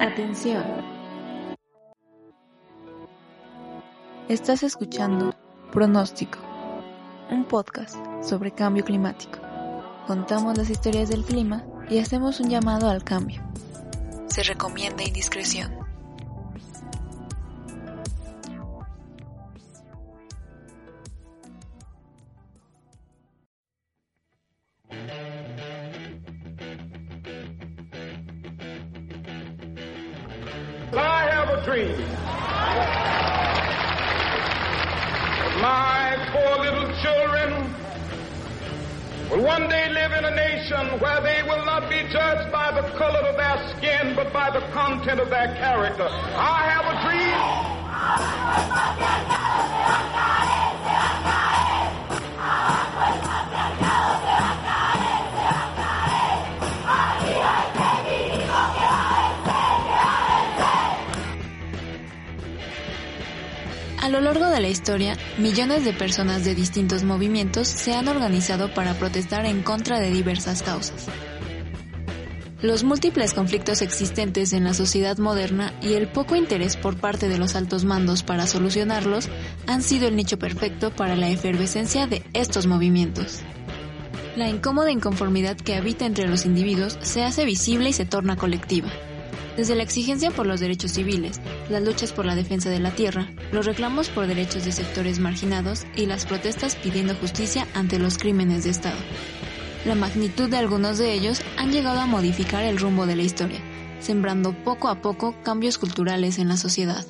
Atención. Estás escuchando Pronóstico, un podcast sobre cambio climático. Contamos las historias del clima y hacemos un llamado al cambio. Se recomienda indiscreción. A lo largo de la historia, millones de personas de distintos movimientos se han organizado para protestar en contra de diversas causas. Los múltiples conflictos existentes en la sociedad moderna y el poco interés por parte de los altos mandos para solucionarlos han sido el nicho perfecto para la efervescencia de estos movimientos. La incómoda inconformidad que habita entre los individuos se hace visible y se torna colectiva desde la exigencia por los derechos civiles, las luchas por la defensa de la tierra, los reclamos por derechos de sectores marginados y las protestas pidiendo justicia ante los crímenes de Estado. La magnitud de algunos de ellos han llegado a modificar el rumbo de la historia, sembrando poco a poco cambios culturales en la sociedad.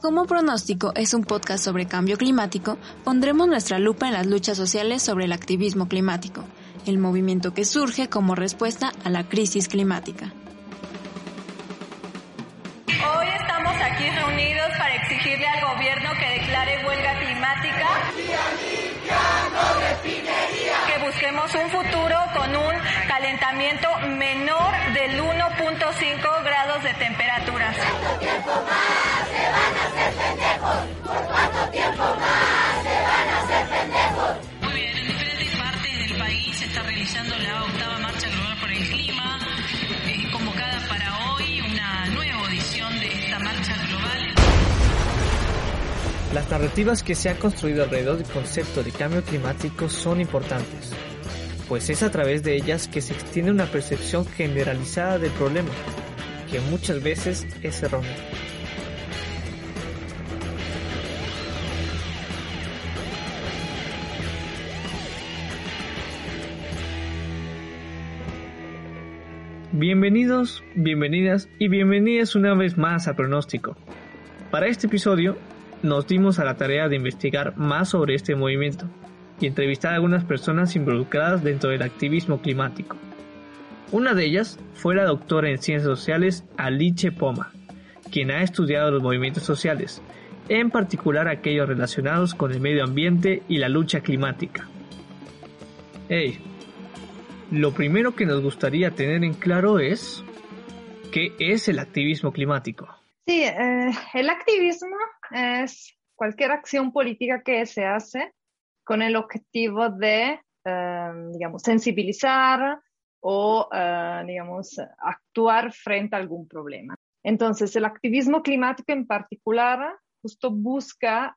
Como pronóstico es un podcast sobre cambio climático, pondremos nuestra lupa en las luchas sociales sobre el activismo climático, el movimiento que surge como respuesta a la crisis climática. Hoy estamos aquí reunidos para exigirle al gobierno que declare huelga climática, que busquemos un futuro con un calentamiento menor del 1.5 grados de temperatura. ¿Cuánto tiempo más se van a hacer pendejos? ¿Por cuánto tiempo más realizando la octava Marcha Global por el Clima, eh, convocada para hoy una nueva audición de esta marcha global. Las narrativas que se han construido alrededor del concepto de cambio climático son importantes, pues es a través de ellas que se extiende una percepción generalizada del problema, que muchas veces es errónea. Bienvenidos, bienvenidas y bienvenidas una vez más a Pronóstico. Para este episodio nos dimos a la tarea de investigar más sobre este movimiento y entrevistar a algunas personas involucradas dentro del activismo climático. Una de ellas fue la doctora en Ciencias Sociales Alice Poma, quien ha estudiado los movimientos sociales, en particular aquellos relacionados con el medio ambiente y la lucha climática. Hey, lo primero que nos gustaría tener en claro es qué es el activismo climático. Sí, eh, el activismo es cualquier acción política que se hace con el objetivo de, eh, digamos, sensibilizar o, eh, digamos, actuar frente a algún problema. Entonces, el activismo climático en particular justo busca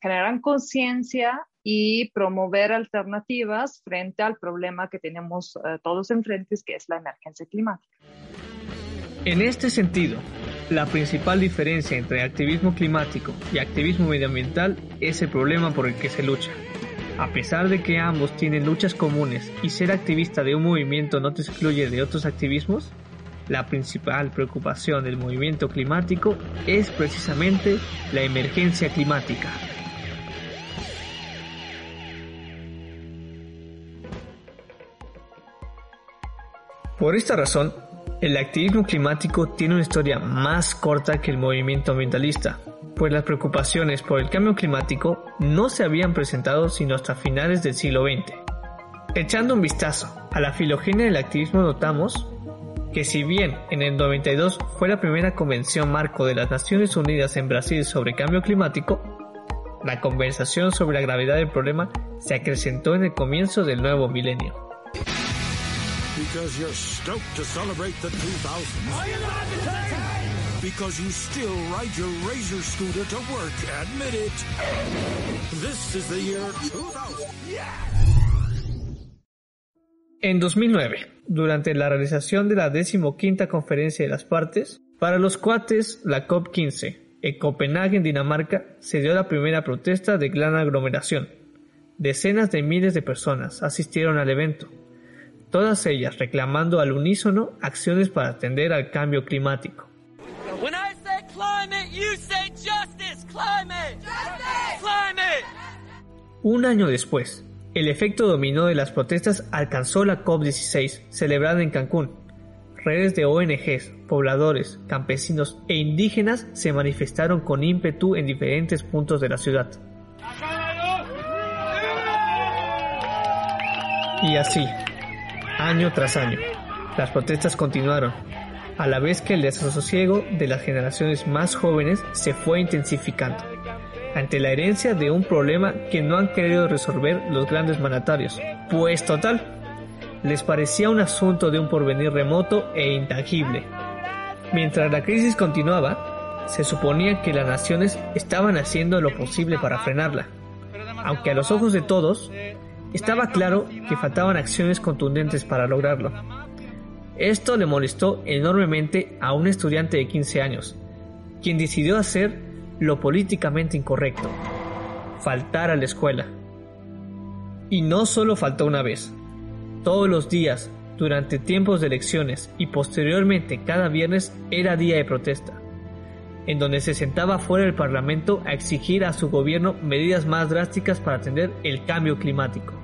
generar conciencia y promover alternativas frente al problema que tenemos eh, todos enfrente, que es la emergencia climática. En este sentido, la principal diferencia entre activismo climático y activismo medioambiental es el problema por el que se lucha. A pesar de que ambos tienen luchas comunes y ser activista de un movimiento no te excluye de otros activismos, la principal preocupación del movimiento climático es precisamente la emergencia climática. Por esta razón, el activismo climático tiene una historia más corta que el movimiento ambientalista, pues las preocupaciones por el cambio climático no se habían presentado sino hasta finales del siglo XX. Echando un vistazo a la filogenia del activismo notamos que si bien en el 92 fue la primera convención marco de las Naciones Unidas en Brasil sobre cambio climático, la conversación sobre la gravedad del problema se acrecentó en el comienzo del nuevo milenio. Because you're stoked to celebrate the 2000s. Are you not entertained? Because you still ride your Razor scooter to work. Admit it. This is the year 2000. En 2009, durante la realización de la decimoquinta conferencia de las partes, para los cuates, la COP15, en Copenhague, en Dinamarca, se dio la primera protesta de gran aglomeración. Decenas de miles de personas asistieron al evento, todas ellas reclamando al unísono acciones para atender al cambio climático. Un año después, el efecto dominó de las protestas alcanzó la COP16, celebrada en Cancún. Redes de ONGs, pobladores, campesinos e indígenas se manifestaron con ímpetu en diferentes puntos de la ciudad. Y así, año tras año, las protestas continuaron, a la vez que el desasosiego de las generaciones más jóvenes se fue intensificando, ante la herencia de un problema que no han querido resolver los grandes mandatarios, pues total, les parecía un asunto de un porvenir remoto e intangible. Mientras la crisis continuaba, se suponía que las naciones estaban haciendo lo posible para frenarla, aunque a los ojos de todos, estaba claro que faltaban acciones contundentes para lograrlo. Esto le molestó enormemente a un estudiante de 15 años, quien decidió hacer lo políticamente incorrecto, faltar a la escuela. Y no solo faltó una vez, todos los días, durante tiempos de elecciones y posteriormente cada viernes era día de protesta, en donde se sentaba fuera del Parlamento a exigir a su gobierno medidas más drásticas para atender el cambio climático.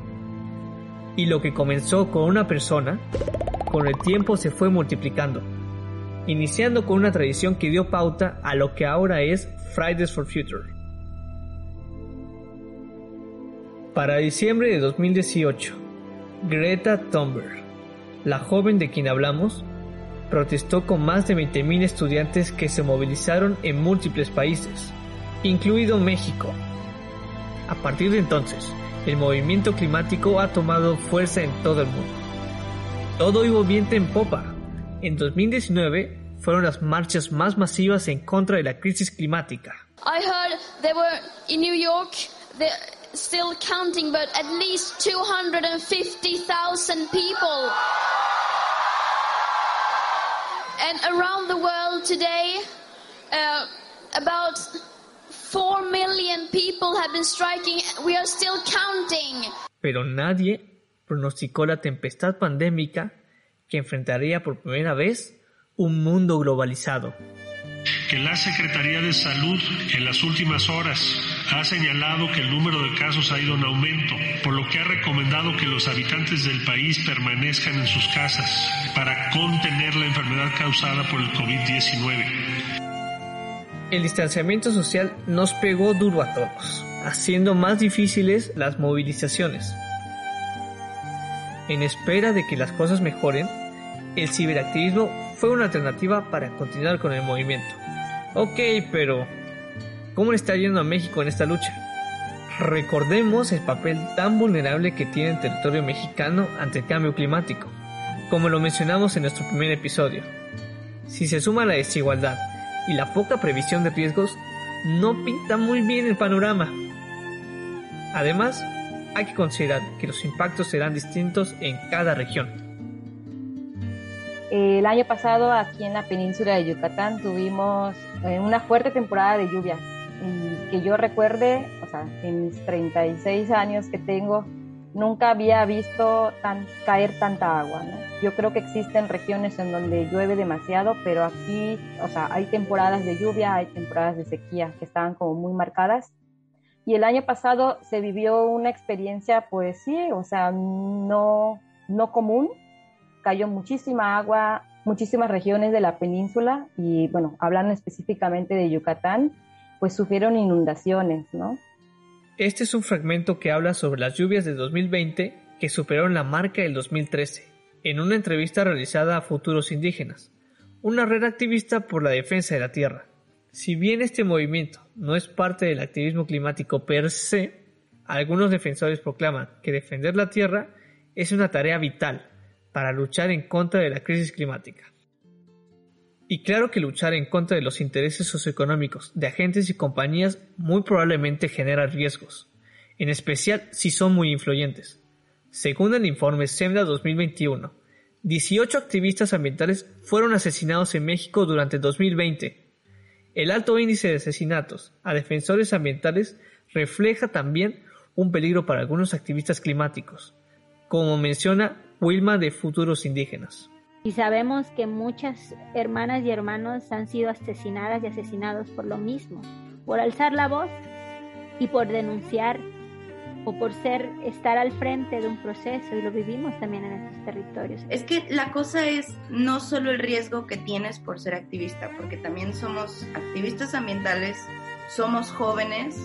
Y lo que comenzó con una persona, con el tiempo se fue multiplicando, iniciando con una tradición que dio pauta a lo que ahora es Fridays for Future. Para diciembre de 2018, Greta Thunberg, la joven de quien hablamos, protestó con más de 20.000 estudiantes que se movilizaron en múltiples países, incluido México. A partir de entonces, el movimiento climático ha tomado fuerza en todo el mundo. Todo iba viento en popa. En 2019 fueron las marchas más masivas en contra de la crisis climática. I heard they were in New York, they're still counting, but at least 250,000 people. And around the world today, uh, about 4 million people have been striking. We are still counting. Pero nadie pronosticó la tempestad pandémica que enfrentaría por primera vez un mundo globalizado. Que la Secretaría de Salud en las últimas horas ha señalado que el número de casos ha ido en aumento, por lo que ha recomendado que los habitantes del país permanezcan en sus casas para contener la enfermedad causada por el COVID-19. El distanciamiento social nos pegó duro a todos, haciendo más difíciles las movilizaciones. En espera de que las cosas mejoren, el ciberactivismo fue una alternativa para continuar con el movimiento. Ok, pero ¿cómo le está yendo a México en esta lucha? Recordemos el papel tan vulnerable que tiene el territorio mexicano ante el cambio climático, como lo mencionamos en nuestro primer episodio. Si se suma la desigualdad y la poca previsión de riesgos, no pinta muy bien el panorama. Además, hay que considerar que los impactos serán distintos en cada región. El año pasado aquí en la península de Yucatán tuvimos eh, una fuerte temporada de lluvias y que yo recuerde, o sea, en mis 36 años que tengo, nunca había visto tan, caer tanta agua. Yo creo que existen regiones en donde llueve demasiado, pero aquí, o sea, hay temporadas de lluvia, hay temporadas de sequía que estaban como muy marcadas. Y el año pasado se vivió una experiencia, pues sí, o sea, no, no común, cayó muchísima agua, muchísimas regiones de la península y, bueno, hablando específicamente de Yucatán, pues sufrieron inundaciones, ¿no? Este es un fragmento que habla sobre las lluvias de 2020 que superaron la marca del 2013, en una entrevista realizada a futuros indígenas, una red activista por la defensa de la tierra. Si bien este movimiento no es parte del activismo climático per se, algunos defensores proclaman que defender la tierra es una tarea vital para luchar en contra de la crisis climática. Y claro que luchar en contra de los intereses socioeconómicos de agentes y compañías muy probablemente genera riesgos, en especial si son muy influyentes. Según el informe SEMDA 2021, 18 activistas ambientales fueron asesinados en México durante 2020. El alto índice de asesinatos a defensores ambientales refleja también un peligro para algunos activistas climáticos, como menciona Wilma de Futuros Indígenas. Y sabemos que muchas hermanas y hermanos han sido asesinadas y asesinados por lo mismo, por alzar la voz y por denunciar o por ser estar al frente de un proceso y lo vivimos también en estos territorios. Es que la cosa es no solo el riesgo que tienes por ser activista, porque también somos activistas ambientales, somos jóvenes,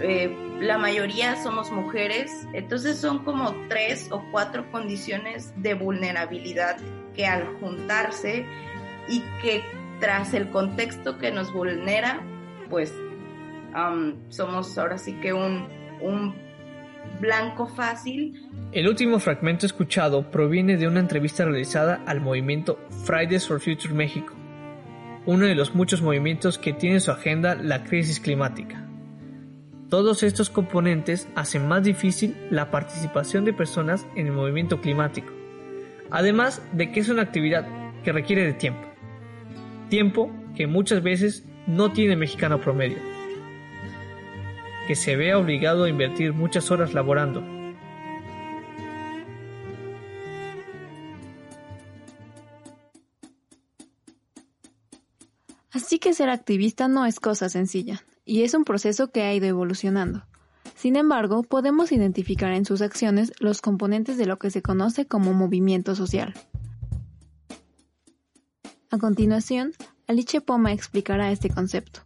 eh, la mayoría somos mujeres, entonces son como tres o cuatro condiciones de vulnerabilidad que al juntarse y que tras el contexto que nos vulnera, pues somos ahora sí que un, un blanco fácil. El último fragmento escuchado proviene de una entrevista realizada al movimiento Fridays for Future México, uno de los muchos movimientos que tiene en su agenda la crisis climática. Todos estos componentes hacen más difícil la participación de personas en el movimiento climático, además de que es una actividad que requiere de tiempo, tiempo que muchas veces no tiene mexicano promedio, que se vea obligado a invertir muchas horas laborando. Así que ser activista no es cosa sencilla y es un proceso que ha ido evolucionando. Sin embargo, podemos identificar en sus acciones los componentes de lo que se conoce como movimiento social. A continuación, Alice Poma explicará este concepto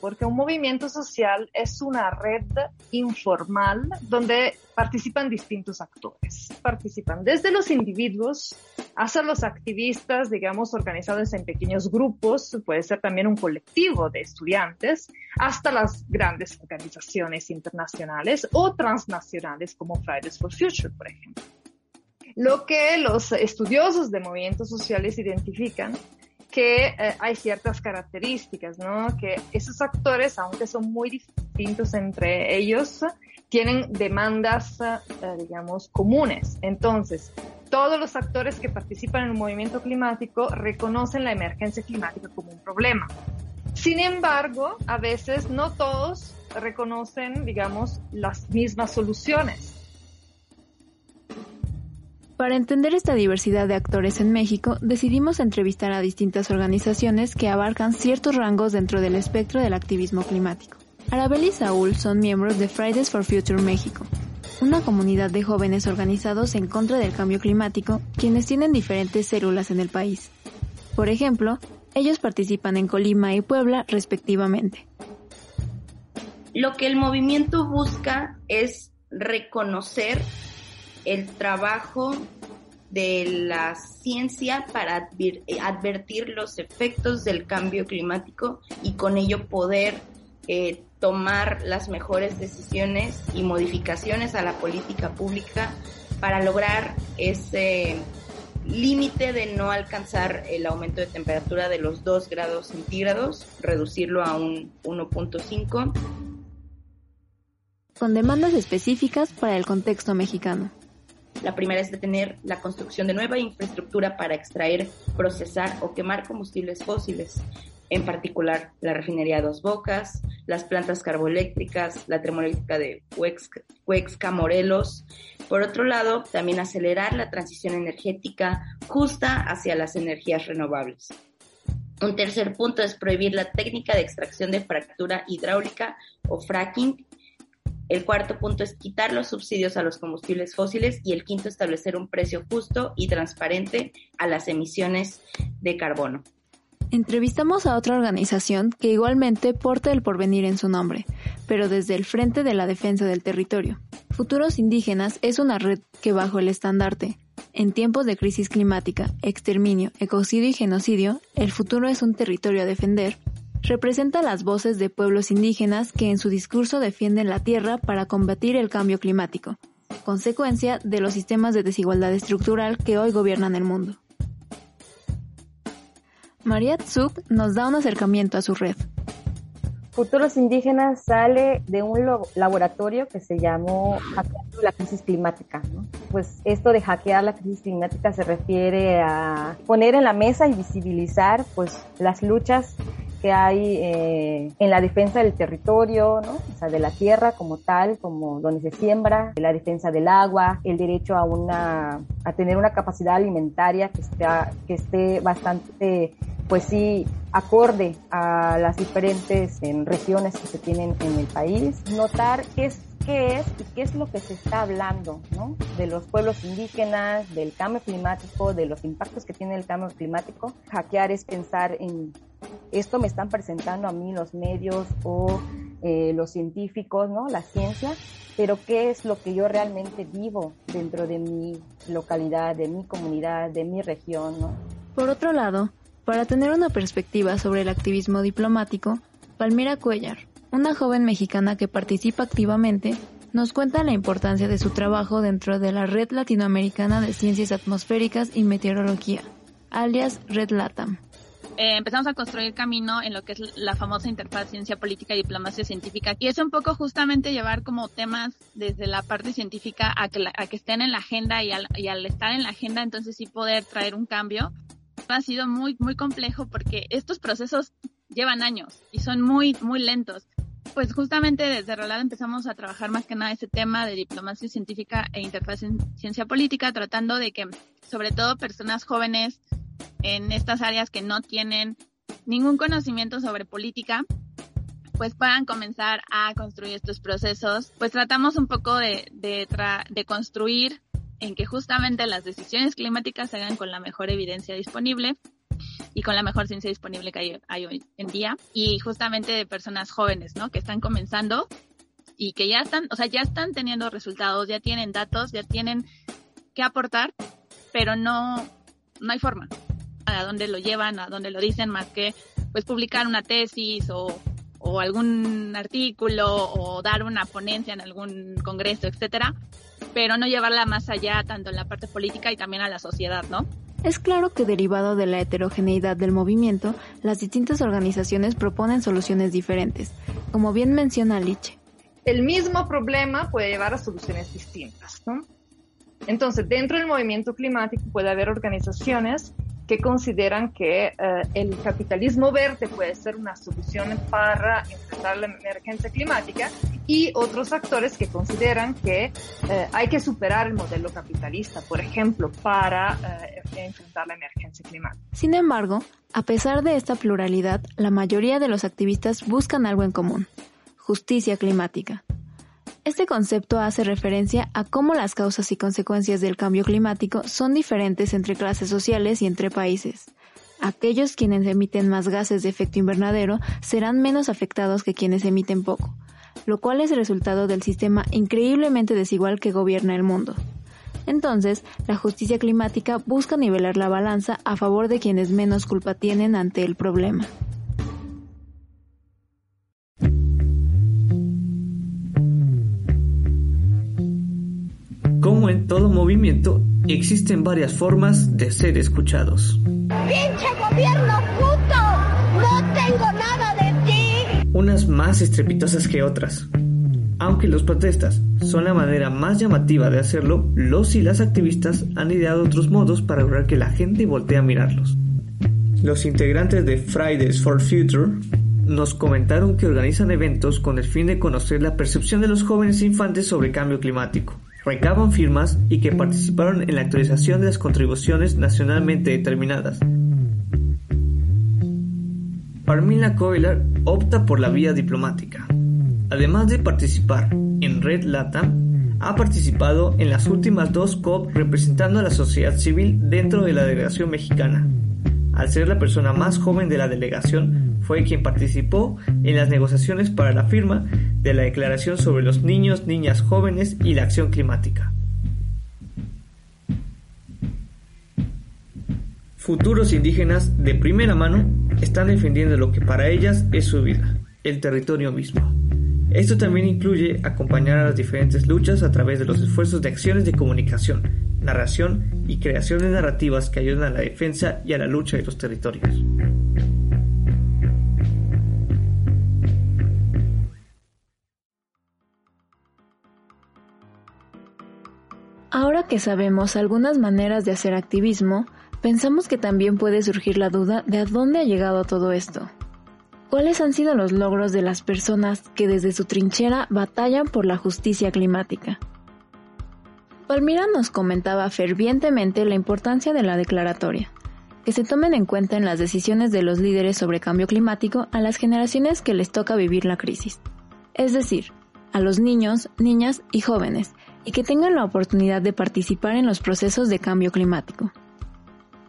porque un movimiento social es una red informal donde participan distintos actores. Participan desde los individuos hasta los activistas, digamos, organizados en pequeños grupos, puede ser también un colectivo de estudiantes, hasta las grandes organizaciones internacionales o transnacionales como Fridays for Future, por ejemplo. Lo que los estudiosos de movimientos sociales identifican que eh, hay ciertas características, ¿no? Que esos actores, aunque son muy distintos entre ellos, tienen demandas, eh, digamos, comunes. Entonces, todos los actores que participan en un movimiento climático reconocen la emergencia climática como un problema. Sin embargo, a veces no todos reconocen, digamos, las mismas soluciones. Para entender esta diversidad de actores en México, decidimos entrevistar a distintas organizaciones que abarcan ciertos rangos dentro del espectro del activismo climático. Arabel y Saúl son miembros de Fridays for Future México, una comunidad de jóvenes organizados en contra del cambio climático, quienes tienen diferentes células en el país. Por ejemplo, ellos participan en Colima y Puebla respectivamente. Lo que el movimiento busca es reconocer el trabajo de la ciencia para advertir los efectos del cambio climático y con ello poder eh, tomar las mejores decisiones y modificaciones a la política pública para lograr ese límite de no alcanzar el aumento de temperatura de los 2 grados centígrados, reducirlo a un 1.5. Con demandas específicas para el contexto mexicano. La primera es detener la construcción de nueva infraestructura para extraer, procesar o quemar combustibles fósiles, en particular la refinería Dos Bocas, las plantas carboeléctricas, la termoeléctrica de Huexca, Morelos. Por otro lado, también acelerar la transición energética justa hacia las energías renovables. Un tercer punto es prohibir la técnica de extracción de fractura hidráulica o fracking el cuarto punto es quitar los subsidios a los combustibles fósiles y el quinto establecer un precio justo y transparente a las emisiones de carbono. Entrevistamos a otra organización que igualmente porta el porvenir en su nombre, pero desde el Frente de la Defensa del Territorio. Futuros Indígenas es una red que bajo el estandarte en tiempos de crisis climática, exterminio, ecocidio y genocidio, el futuro es un territorio a defender, representa las voces de pueblos indígenas que en su discurso defienden la tierra para combatir el cambio climático. consecuencia de los sistemas de desigualdad estructural que hoy gobiernan el mundo. María Tsuk nos da un acercamiento a su red. Futuros Indígenas sale de un laboratorio que se llamó Hackeando la Crisis Climática. Pues esto de hackear la crisis climática se refiere a poner en la mesa y visibilizar pues, las luchas que hay eh, en la defensa del territorio, ¿no? o sea, de la tierra como tal, como donde se siembra, la defensa del agua, el derecho a una a tener una capacidad alimentaria que esté, que esté bastante pues sí, acorde a las diferentes regiones que se tienen en el país, notar qué es, qué es y qué es lo que se está hablando, ¿no? De los pueblos indígenas, del cambio climático, de los impactos que tiene el cambio climático. Hackear es pensar en esto me están presentando a mí los medios o eh, los científicos, ¿no? La ciencia, pero qué es lo que yo realmente vivo dentro de mi localidad, de mi comunidad, de mi región, ¿no? Por otro lado, para tener una perspectiva sobre el activismo diplomático, Palmira Cuellar, una joven mexicana que participa activamente, nos cuenta la importancia de su trabajo dentro de la Red Latinoamericana de Ciencias Atmosféricas y Meteorología, alias Red LATAM. Eh, empezamos a construir camino en lo que es la famosa interfaz ciencia política y diplomacia científica. Y es un poco justamente llevar como temas desde la parte científica a que, a que estén en la agenda y al, y al estar en la agenda entonces sí poder traer un cambio ha sido muy, muy complejo porque estos procesos llevan años y son muy, muy lentos. Pues justamente desde Rolado empezamos a trabajar más que nada ese tema de diplomacia científica e interfaz en ciencia política, tratando de que, sobre todo, personas jóvenes en estas áreas que no tienen ningún conocimiento sobre política, pues puedan comenzar a construir estos procesos. Pues tratamos un poco de, de, de construir en que justamente las decisiones climáticas se hagan con la mejor evidencia disponible y con la mejor ciencia disponible que hay, hoy en día y justamente de personas jóvenes, ¿no? Que están comenzando y que ya están, o sea, ya están teniendo resultados, ya tienen datos, ya tienen que aportar, pero no, no hay forma a dónde lo llevan, a dónde lo dicen, más que pues publicar una tesis o, o algún artículo o dar una ponencia en algún congreso, etcétera, pero no llevarla más allá tanto en la parte política y también a la sociedad, ¿no? Es claro que derivado de la heterogeneidad del movimiento, las distintas organizaciones proponen soluciones diferentes, como bien menciona Liche. El mismo problema puede llevar a soluciones distintas, ¿no? Entonces, dentro del movimiento climático puede haber organizaciones que consideran que eh, el capitalismo verde puede ser una solución para enfrentar la emergencia climática y otros actores que consideran que eh, hay que superar el modelo capitalista, por ejemplo, para eh, enfrentar la emergencia climática. Sin embargo, a pesar de esta pluralidad, la mayoría de los activistas buscan algo en común, justicia climática. Este concepto hace referencia a cómo las causas y consecuencias del cambio climático son diferentes entre clases sociales y entre países. Aquellos quienes emiten más gases de efecto invernadero serán menos afectados que quienes emiten poco, lo cual es el resultado del sistema increíblemente desigual que gobierna el mundo. Entonces, la justicia climática busca nivelar la balanza a favor de quienes menos culpa tienen ante el problema. Como en todo movimiento, existen varias formas de ser escuchados. ¡Pinche gobierno puto! ¡No tengo nada de ti! Unas más estrepitosas que otras. Aunque los protestas son la manera más llamativa de hacerlo, los y las activistas han ideado otros modos para lograr que la gente voltee a mirarlos. Los integrantes de Fridays for Future nos comentaron que organizan eventos con el fin de conocer la percepción de los jóvenes infantes sobre cambio climático recaban firmas y que participaron en la actualización de las contribuciones nacionalmente determinadas. Parmila Coiler opta por la vía diplomática. Además de participar en Red LATAM, ha participado en las últimas dos COP representando a la sociedad civil dentro de la delegación mexicana. Al ser la persona más joven de la delegación, fue quien participó en las negociaciones para la firma de la Declaración sobre los Niños, Niñas Jóvenes y la Acción Climática. Futuros indígenas de primera mano están defendiendo lo que para ellas es su vida, el territorio mismo. Esto también incluye acompañar a las diferentes luchas a través de los esfuerzos de acciones de comunicación, narración y creación de narrativas que ayudan a la defensa y a la lucha de los territorios. Que sabemos algunas maneras de hacer activismo, pensamos que también puede surgir la duda de a dónde ha llegado todo esto. ¿Cuáles han sido los logros de las personas que desde su trinchera batallan por la justicia climática? Palmira nos comentaba fervientemente la importancia de la declaratoria, que se tomen en cuenta en las decisiones de los líderes sobre cambio climático a las generaciones que les toca vivir la crisis, es decir, a los niños, niñas y jóvenes, y que tengan la oportunidad de participar en los procesos de cambio climático.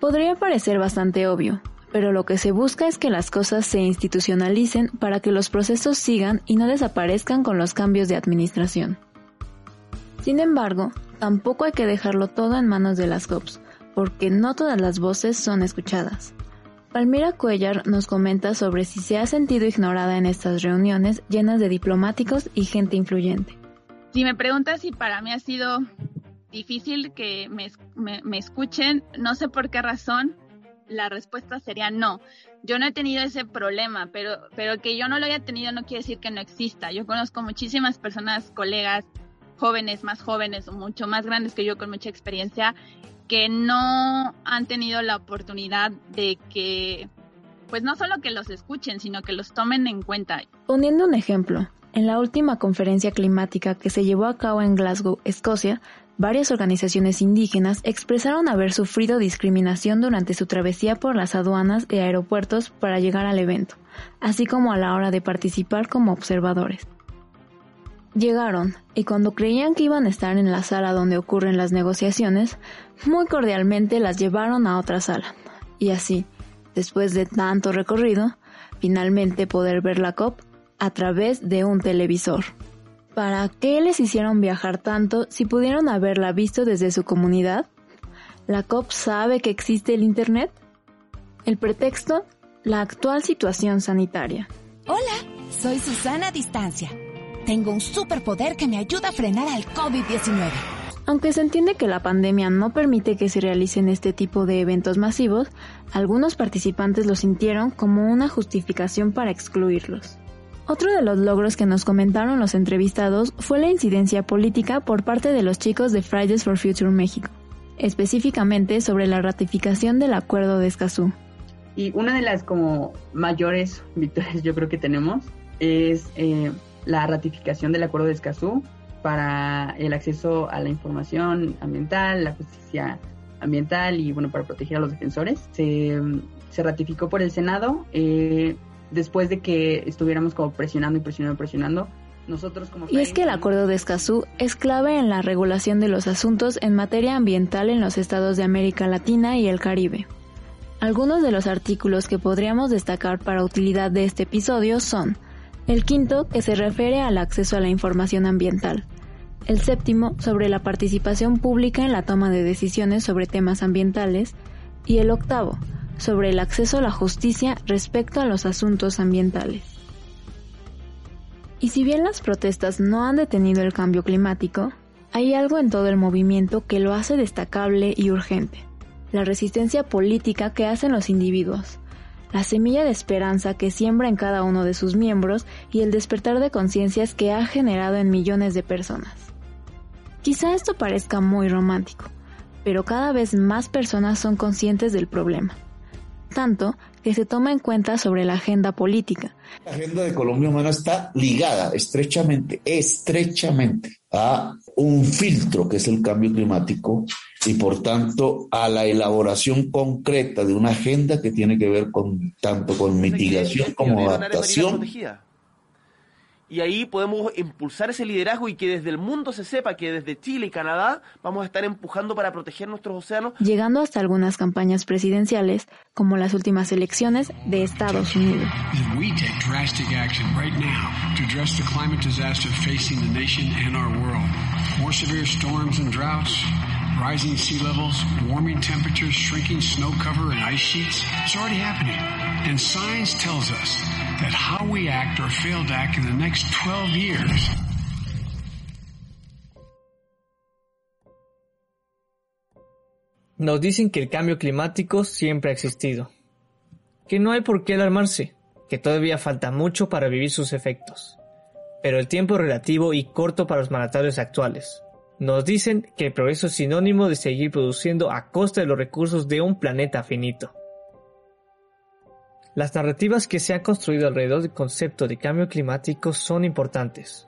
Podría parecer bastante obvio, pero lo que se busca es que las cosas se institucionalicen para que los procesos sigan y no desaparezcan con los cambios de administración. Sin embargo, tampoco hay que dejarlo todo en manos de las COPs, porque no todas las voces son escuchadas. Palmira Cuellar nos comenta sobre si se ha sentido ignorada en estas reuniones llenas de diplomáticos y gente influyente. Si me preguntas si para mí ha sido difícil que me, escuchen, no sé por qué razón, la respuesta sería no. Yo no he tenido ese problema, pero, pero que yo no lo haya tenido no quiere decir que no exista. Yo conozco muchísimas personas, colegas, jóvenes, más jóvenes o mucho más grandes que yo con mucha experiencia, que no han tenido la oportunidad de que, pues no solo que los escuchen, sino que los tomen en cuenta. Poniendo un ejemplo, en la última conferencia climática que se llevó a cabo en Glasgow, Escocia, varias organizaciones indígenas expresaron haber sufrido discriminación durante su travesía por las aduanas y aeropuertos para llegar al evento, así como a la hora de participar como observadores. Llegaron, y cuando creían que iban a estar en la sala donde ocurren las negociaciones, muy cordialmente las llevaron a otra sala. Y así, después de tanto recorrido, finalmente poder ver la COP a través de un televisor. ¿Para qué les hicieron viajar tanto si pudieron haberla visto desde su comunidad? ¿La COP sabe que existe el Internet? El pretexto, la actual situación sanitaria. Hola, soy Susana Distancia tengo un superpoder que me ayuda a frenar al COVID-19. Aunque se entiende que la pandemia no permite que se realicen este tipo de eventos masivos, algunos participantes lo sintieron como una justificación para excluirlos. Otro de los logros que nos comentaron los entrevistados fue la incidencia política por parte de los chicos de Fridays for Future México, específicamente sobre la ratificación del Acuerdo de Escazú. Y una de las como mayores victorias yo creo que tenemos es eh, la ratificación del Acuerdo de Escazú para el acceso a la información ambiental, la justicia ambiental y bueno, para proteger a los defensores. Se, ratificó por el Senado eh, después de que estuviéramos como presionando y presionando y presionando. Nosotros como y es que el Acuerdo de Escazú es clave en la regulación de los asuntos en materia ambiental en los estados de América Latina y el Caribe. Algunos de los artículos que podríamos destacar para utilidad de este episodio son el quinto, que se refiere al acceso a la información ambiental. El séptimo, sobre la participación pública en la toma de decisiones sobre temas ambientales. Y el octavo, sobre el acceso a la justicia respecto a los asuntos ambientales. Y si bien las protestas no han detenido el cambio climático, hay algo en todo el movimiento que lo hace destacable y urgente, la resistencia política que hacen los individuos, la semilla de esperanza que siembra en cada uno de sus miembros y el despertar de conciencias que ha generado en millones de personas. Quizá esto parezca muy romántico, pero cada vez más personas son conscientes del problema, tanto que se toma en cuenta sobre la agenda política. La agenda de Colombia Humana está ligada estrechamente, estrechamente a un filtro que es el cambio climático y por tanto a la elaboración concreta de una agenda que tiene que ver con tanto con mitigación como adaptación y ahí podemos impulsar ese liderazgo y que desde el mundo se sepa que desde Chile y Canadá vamos a estar empujando para proteger nuestros océanos. Llegando hasta algunas campañas presidenciales, como las últimas elecciones de Estados Unidos. Rising sea levels, warming temperatures, shrinking snow cover and ice sheets. It's already happening. And science tells us that how we act or fail to act in the next 12 years Nos dicen que el cambio climático siempre ha existido, que no hay por qué alarmarse, que todavía falta mucho para vivir sus efectos, pero el tiempo es relativo y corto para los mandatarios actuales. Nos dicen que el progreso es sinónimo de seguir produciendo a costa de los recursos de un planeta finito. Las narrativas que se han construido alrededor del concepto de cambio climático son importantes,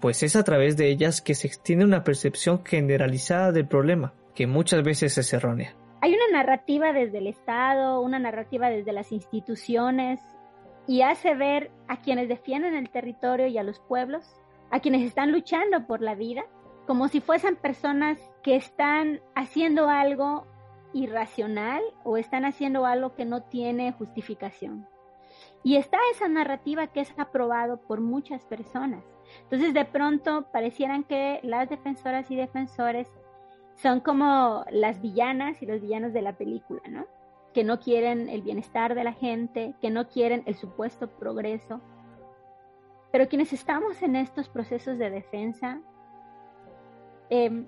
pues es a través de ellas que se extiende una percepción generalizada del problema, que muchas veces es errónea. Hay una narrativa desde el Estado, una narrativa desde las instituciones, y hace ver a quienes defienden el territorio y a los pueblos, a quienes están luchando por la vida, como si fuesen personas que están haciendo algo irracional o están haciendo algo que no tiene justificación. Y está esa narrativa que es aprobado por muchas personas. Entonces de pronto parecieran que las defensoras y defensores son como las villanas y los villanos de la película, ¿no? Que no quieren el bienestar de la gente, que no quieren el supuesto progreso. Pero quienes estamos en estos procesos de defensa, em,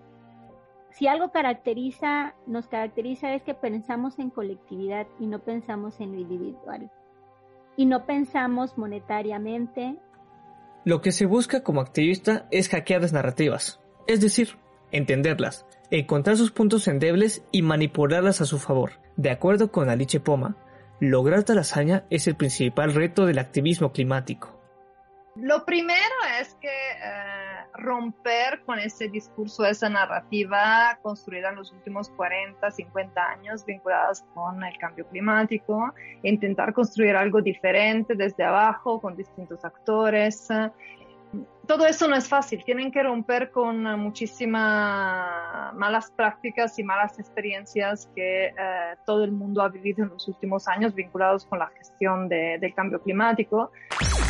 si algo caracteriza, nos caracteriza es que pensamos en colectividad y no pensamos en lo individual. Y no pensamos monetariamente. Lo que se busca como activista es hackear las narrativas, es decir, entenderlas, encontrar sus puntos endebles y manipularlas a su favor. De acuerdo con Alice Poma, lograr tal hazaña es el principal reto del activismo climático. Lo primero es que eh, romper con ese discurso, esa narrativa construida en los últimos 40, 50 años vinculadas con el cambio climático, intentar construir algo diferente desde abajo con distintos actores, todo eso no es fácil, tienen que romper con muchísimas malas prácticas y malas experiencias que eh, todo el mundo ha vivido en los últimos años vinculados con la gestión de, del cambio climático.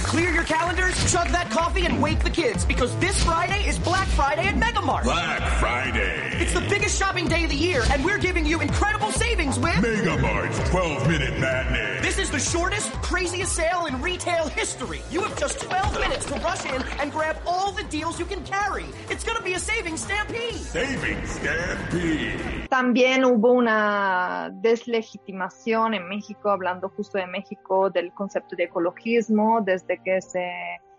Clear your calendars, chug that coffee, and wake the kids because this Friday is Black Friday at Megamart. Black Friday. It's the biggest shopping day of the year, and we're giving you incredible savings with Megamart's 12 Minute Matinee. This is the shortest, craziest sale in retail history. You have just 12 minutes to rush in and grab all the deals you can carry. It's going to be a savings stampede. Savings stampede. También hubo una deslegitimación en México, hablando justo de México, del concepto de ecologismo, desde que se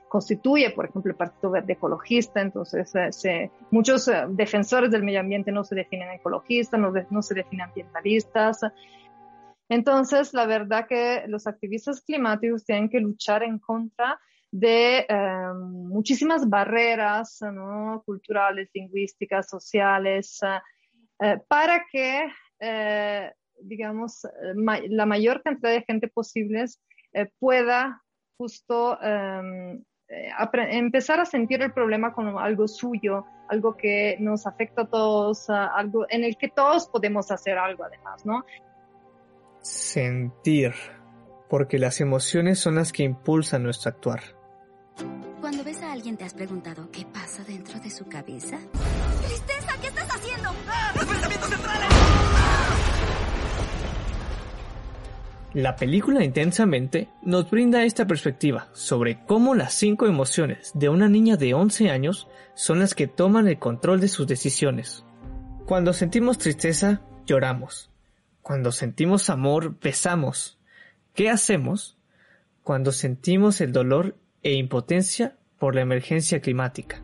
constituye, por ejemplo, el Partido Verde Ecologista, entonces eh, muchos eh, defensores del medio ambiente no se definen ecologistas, no, se definen ambientalistas. Entonces, la verdad que los activistas climáticos tienen que luchar en contra de eh, muchísimas barreras ¿no? culturales, lingüísticas, sociales, para que, digamos, la mayor cantidad de gente posible pueda justo em, empezar a sentir el problema como algo suyo, algo que nos afecta a todos, algo en el que todos podemos hacer algo además, ¿no? Sentir, porque las emociones son las que impulsan nuestro actuar. Cuando ves a alguien te has preguntado qué pasa dentro de su cabeza. ¡Tristeza! ¿Qué estás haciendo? ¡Pensamientos centrales! La película Intensamente nos brinda esta perspectiva sobre cómo las cinco emociones de una niña de 11 años son las que toman el control de sus decisiones. Cuando sentimos tristeza, lloramos. Cuando sentimos amor, besamos. ¿Qué hacemos? Cuando sentimos el dolor e impotencia por la emergencia climática.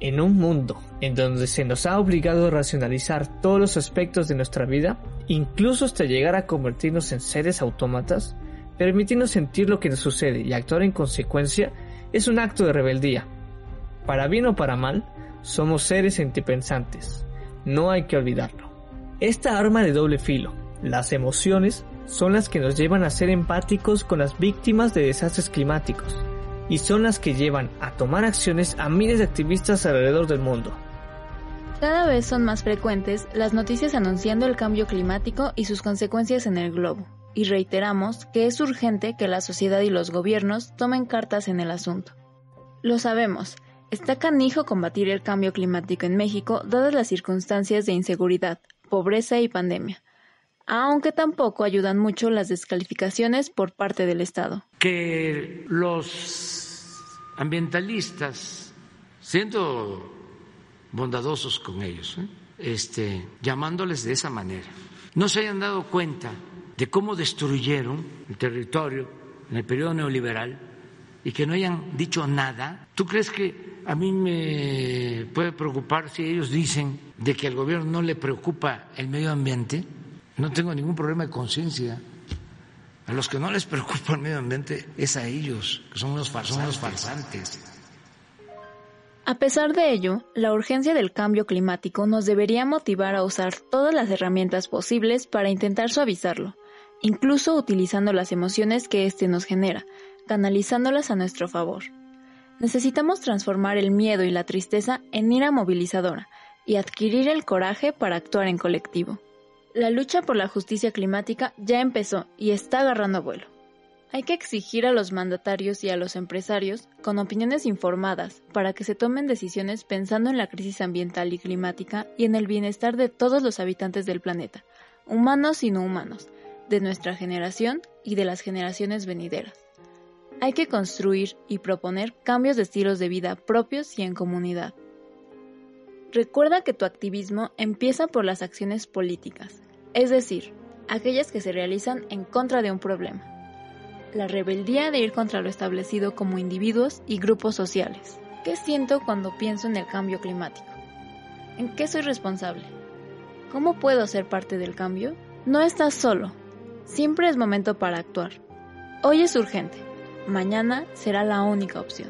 En un mundo en donde se nos ha obligado a racionalizar todos los aspectos de nuestra vida, incluso hasta llegar a convertirnos en seres autómatas, permitirnos sentir lo que nos sucede y actuar en consecuencia es un acto de rebeldía. Para bien o para mal, somos seres sentipensantes. No hay que olvidarlo. Esta arma de doble filo, las emociones, son las que nos llevan a ser empáticos con las víctimas de desastres climáticos y son las que llevan a tomar acciones a miles de activistas alrededor del mundo. Cada vez son más frecuentes las noticias anunciando el cambio climático y sus consecuencias en el globo, y reiteramos que es urgente que la sociedad y los gobiernos tomen cartas en el asunto. Lo sabemos, está canijo combatir el cambio climático en México dadas las circunstancias de inseguridad, pobreza y pandemia. aunque tampoco ayudan mucho las descalificaciones por parte del Estado. Que los ambientalistas, siendo bondadosos con ellos, ¿eh? este, llamándoles de esa manera, no se hayan dado cuenta de cómo destruyeron el territorio en el periodo neoliberal y que no hayan dicho nada. ¿Tú crees que a mí me puede preocupar si ellos dicen de que al gobierno no le preocupa el medio ambiente? No tengo ningún problema de conciencia. A los que no les preocupa el medio ambiente es a ellos, que son unos, son unos farsantes. A pesar de ello, la urgencia del cambio climático nos debería motivar a usar todas las herramientas posibles para intentar suavizarlo, incluso utilizando las emociones que éste nos genera, canalizándolas a nuestro favor. Necesitamos transformar el miedo y la tristeza en ira movilizadora y adquirir el coraje para actuar en colectivo. La lucha por la justicia climática ya empezó y está agarrando vuelo. Hay que exigir a los mandatarios y a los empresarios con opiniones informadas para que se tomen decisiones pensando en la crisis ambiental y climática y en el bienestar de todos los habitantes del planeta, humanos y no humanos, de nuestra generación y de las generaciones venideras. Hay que construir y proponer cambios de estilos de vida propios y en comunidad. Recuerda que tu activismo empieza por las acciones políticas, es decir, aquellas que se realizan en contra de un problema. La rebeldía de ir contra lo establecido como individuos y grupos sociales. ¿Qué siento cuando pienso en el cambio climático? ¿En qué soy responsable? ¿Cómo puedo ser parte del cambio? No estás solo. Siempre es momento para actuar. Hoy es urgente. Mañana será la única opción.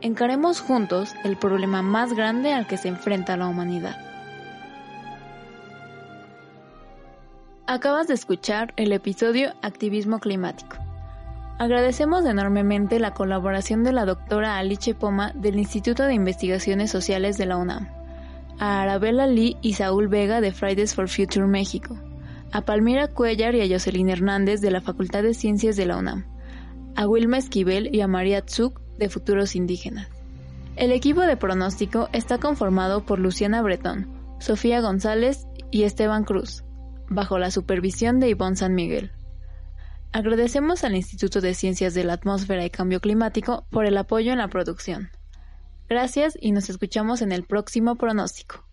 Encaremos juntos el problema más grande al que se enfrenta la humanidad. Acabas de escuchar el episodio Activismo Climático. Agradecemos enormemente la colaboración de la doctora Alice Poma del Instituto de Investigaciones Sociales de la UNAM, a Arabella Lee y Saúl Vega de Fridays for Future México, a Palmira Cuellar y a Jocelyn Hernández de la Facultad de Ciencias de la UNAM, a Wilma Esquivel y a María Tsuk de Futuros Indígenas. El equipo de pronóstico está conformado por Luciana Bretón, Sofía González y Esteban Cruz, bajo la supervisión de Ivonne San Miguel. Agradecemos al Instituto de Ciencias de la Atmósfera y Cambio Climático por el apoyo en la producción. Gracias y nos escuchamos en el próximo pronóstico.